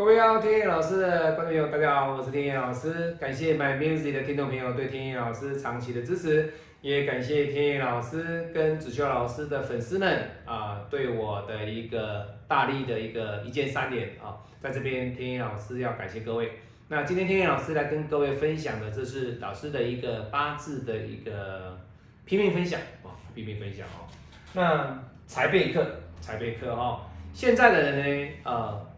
各位好，天野老师的观众朋友，大家好，我是天野老师，感谢 My Music 的听众朋友对天野老师长期的支持，也感谢天野老师跟子修老师的粉丝们啊，对我的一个大力的一个一键三连啊，在这边天野老师要感谢各位。那今天天野老师来跟各位分享的，这是老师的一个八字的一个拼命分享啊，拼命分享哦。那财备课，财备课哦，现在的人呢，呃。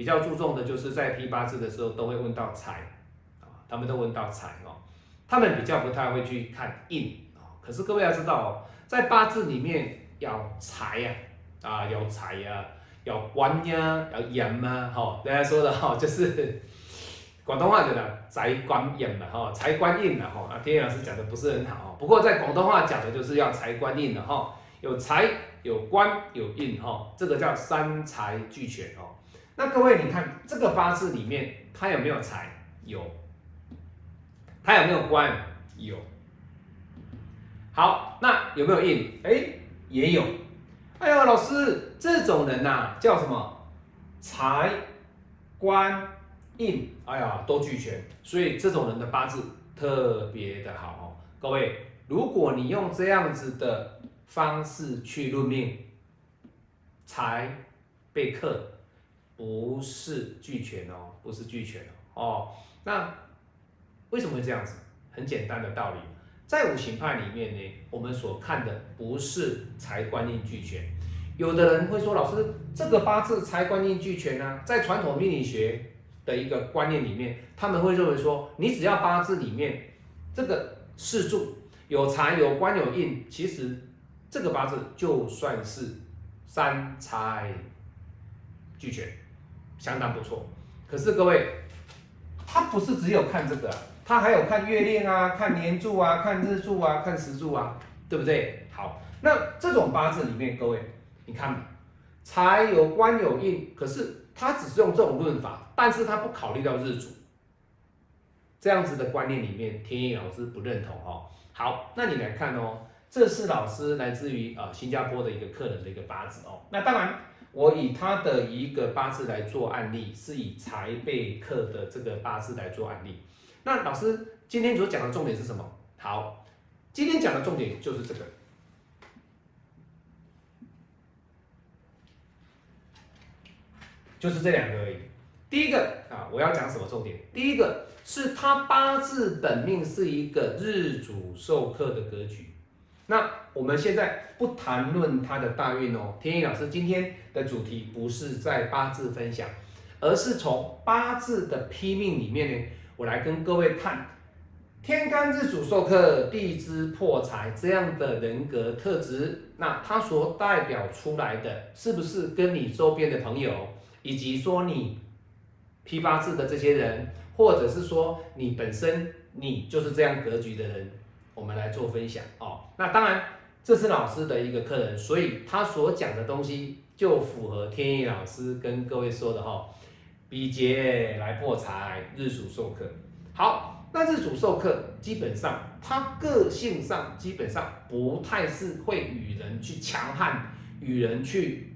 比较注重的就是在批八字的时候都会问到财啊，他们都问到财哦，他们比较不太会去看印啊。可是各位要知道哦，在八字里面要财呀啊，要财呀，要官呀，要印嘛，哈，大家说的哈，就是广东话讲的财官印嘛，哈，财官印的哈。啊，天野老师讲的不是很好，不过在广东话讲的就是要财官印的哈，有财有官有印哈，这个叫三财俱全哦。那各位，你看这个八字里面，它有没有财？有。它有没有官？有。好，那有没有印？哎，也有。哎呦，老师，这种人呐，叫什么？财、官、印，哎呀，都俱全。所以这种人的八字特别的好哦。各位，如果你用这样子的方式去论命，财被克。不是俱全哦，不是俱全哦。哦，那为什么会这样子？很简单的道理，在五行派里面呢，我们所看的不是财官印俱全。有的人会说，老师，这个八字财官印俱全呢？在传统命理学的一个观念里面，他们会认为说，你只要八字里面这个四柱有财有官有印，其实这个八字就算是三财俱全。相当不错，可是各位，他不是只有看这个，他还有看月令啊，看年柱啊，看日柱啊，看时柱啊，对不对？好，那这种八字里面，各位，你看，财有官有印，可是他只是用这种论法，但是他不考虑到日主，这样子的观念里面，天意老师不认同哦。好，那你来看哦，这是老师来自于啊新加坡的一个客人的一个八字哦，那当然。我以他的一个八字来做案例，是以财备克的这个八字来做案例。那老师今天所讲的重点是什么？好，今天讲的重点就是这个，就是这两个而已。第一个啊，我要讲什么重点？第一个是他八字本命是一个日主受克的格局。那我们现在不谈论他的大运哦，天意老师今天的主题不是在八字分享，而是从八字的批命里面呢，我来跟各位看天干日主受克、地支破财这样的人格特质，那它所代表出来的是不是跟你周边的朋友，以及说你批八字的这些人，或者是说你本身你就是这样格局的人？我们来做分享哦。那当然，这是老师的一个客人，所以他所讲的东西就符合天意老师跟各位说的哈。比劫来破财，日主受克。好，那日主受克，基本上他个性上基本上不太是会与人去强悍，与人去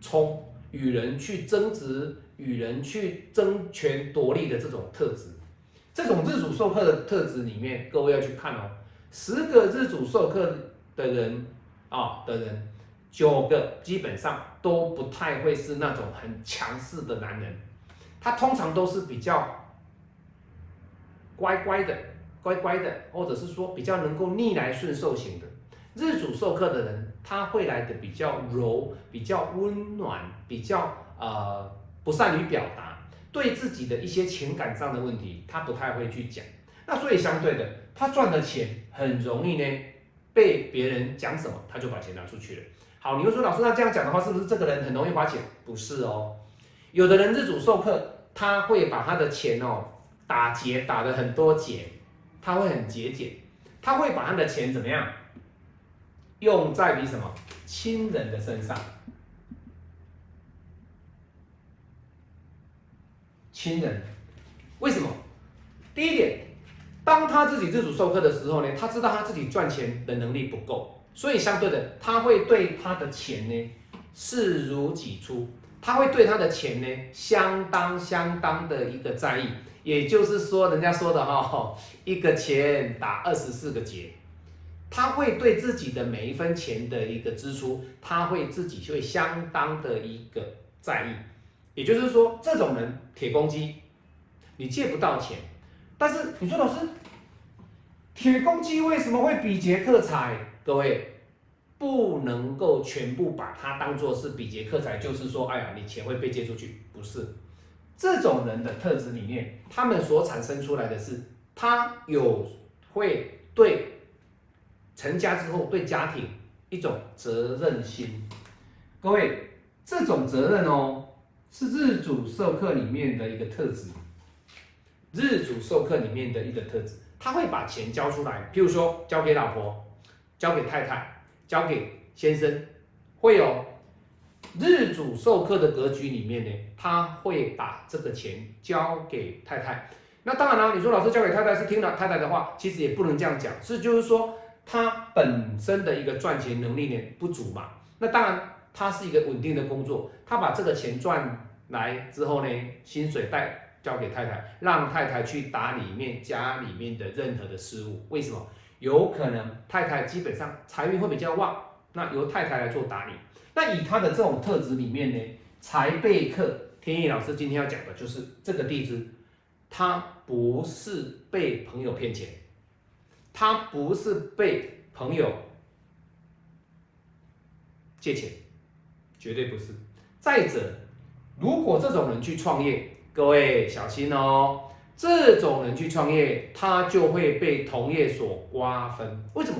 冲，与人去争执，与人去争权夺利的这种特质。这种日主受克的特质里面，各位要去看哦。十个日主授课的人啊的人，九个基本上都不太会是那种很强势的男人，他通常都是比较乖乖的、乖乖的，或者是说比较能够逆来顺受型的。日主授课的人，他会来的比较柔、比较温暖、比较呃不善于表达，对自己的一些情感上的问题，他不太会去讲。那所以相对的，他赚的钱很容易呢，被别人讲什么，他就把钱拿出去了。好，你又说老师，那这样讲的话，是不是这个人很容易花钱？不是哦，有的人日主授课，他会把他的钱哦打结，打的很多结，他会很节俭，他会把他的钱怎么样，用在比什么亲人的身上，亲人，为什么？第一点。当他自己自主授课的时候呢，他知道他自己赚钱的能力不够，所以相对的，他会对他的钱呢视如己出，他会对他的钱呢相当相当的一个在意。也就是说，人家说的哈，一个钱打二十四个结，他会对自己的每一分钱的一个支出，他会自己会相当的一个在意。也就是说，这种人铁公鸡，你借不到钱，但是你说老师，铁公鸡为什么会比劫克财？各位不能够全部把它当做是比劫克财，就是说，哎呀，你钱会被借出去，不是。这种人的特质里面，他们所产生出来的是，他有会对成家之后对家庭一种责任心。各位，这种责任哦，是日主授课里面的一个特质。日主授课里面的一个特质，他会把钱交出来，譬如说交给老婆，交给太太，交给先生，会有。日主授课的格局里面呢，他会把这个钱交给太太。那当然了，你说老师交给太太是听了太太的话，其实也不能这样讲，是就是说他本身的一个赚钱能力呢不足嘛。那当然，他是一个稳定的工作，他把这个钱赚来之后呢，薪水带交给太太，让太太去打里面家里面的任何的事物。为什么？有可能太太基本上财运会比较旺，那由太太来做打理。那以他的这种特质里面呢，财备克，天意老师今天要讲的就是这个地支，他不是被朋友骗钱，他不是被朋友借钱，绝对不是。再者，如果这种人去创业，各位小心哦，这种人去创业，他就会被同业所瓜分。为什么？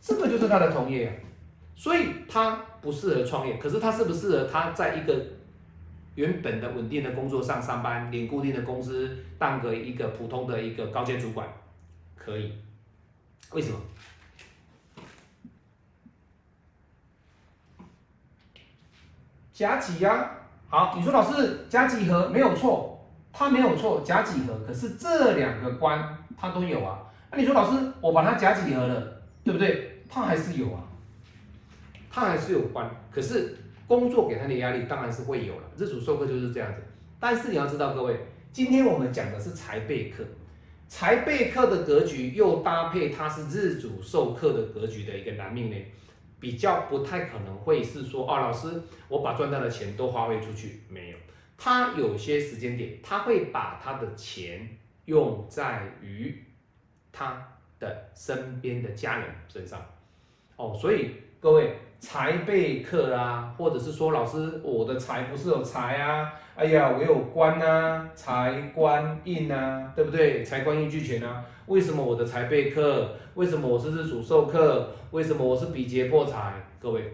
这个就是他的同业啊。所以他不适合创业，可是他适不适合他在一个原本的稳定的工作上上班，领固定的工资，当个一个普通的一个高阶主管，可以？为什么？甲己呀，好，你说老师甲几何没有错，他没有错，甲几何，可是这两个官他都有啊，那你说老师我把他甲几何了，对不对？他还是有啊。他还是有关，可是工作给他的压力当然是会有了。日主授课就是这样子，但是你要知道，各位，今天我们讲的是财备课，财备课的格局又搭配他是日主授课的格局的一个男命呢，比较不太可能会是说，哦，老师，我把赚到的钱都花费出去，没有，他有些时间点，他会把他的钱用在于他的身边的家人身上，哦，所以各位。财备克啊，或者是说老师，我的财不是有财啊？哎呀，我有官啊，财官印啊，对不对？财官印俱全啊。为什么我的财备克？为什么我是日主受克？为什么我是比劫破财？各位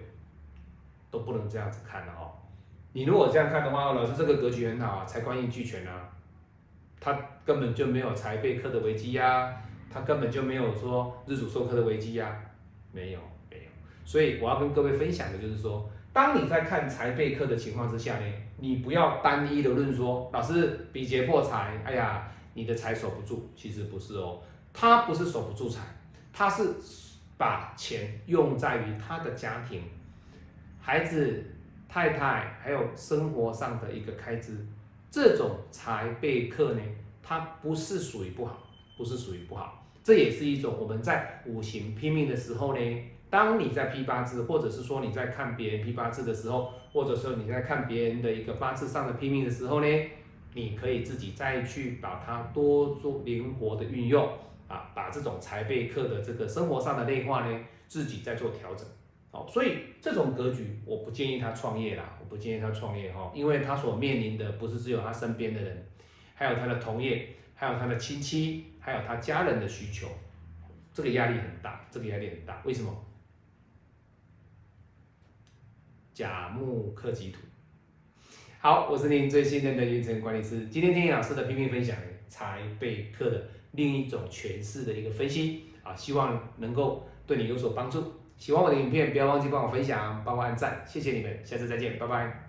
都不能这样子看的哦。你如果这样看的话，老师这个格局很好啊，财官印俱全啊，他根本就没有财备克的危机呀，他根本就没有说日主受克的危机呀，没有。所以我要跟各位分享的就是说，当你在看财备课的情况之下呢，你不要单一的论说，老师比劫破财，哎呀，你的财守不住，其实不是哦，他不是守不住财，他是把钱用在于他的家庭、孩子、太太还有生活上的一个开支，这种财备课呢，它不是属于不好，不是属于不好，这也是一种我们在五行拼命的时候呢。当你在批八字，或者是说你在看别人批八字的时候，或者说你在看别人的一个八字上的拼命的时候呢，你可以自己再去把它多做灵活的运用啊，把这种财备课的这个生活上的内化呢，自己再做调整。好，所以这种格局，我不建议他创业啦，我不建议他创业哈，因为他所面临的不是只有他身边的人，还有他的同业，还有他的亲戚，还有他家人的需求，这个压力很大，这个压力很大，为什么？甲木克己土，好，我是您最信任的运程管理师。今天听老师的拼命分享才被克的另一种诠释的一个分析啊，希望能够对你有所帮助。喜欢我的影片，不要忘记帮我分享，帮我按赞，谢谢你们，下次再见，拜拜。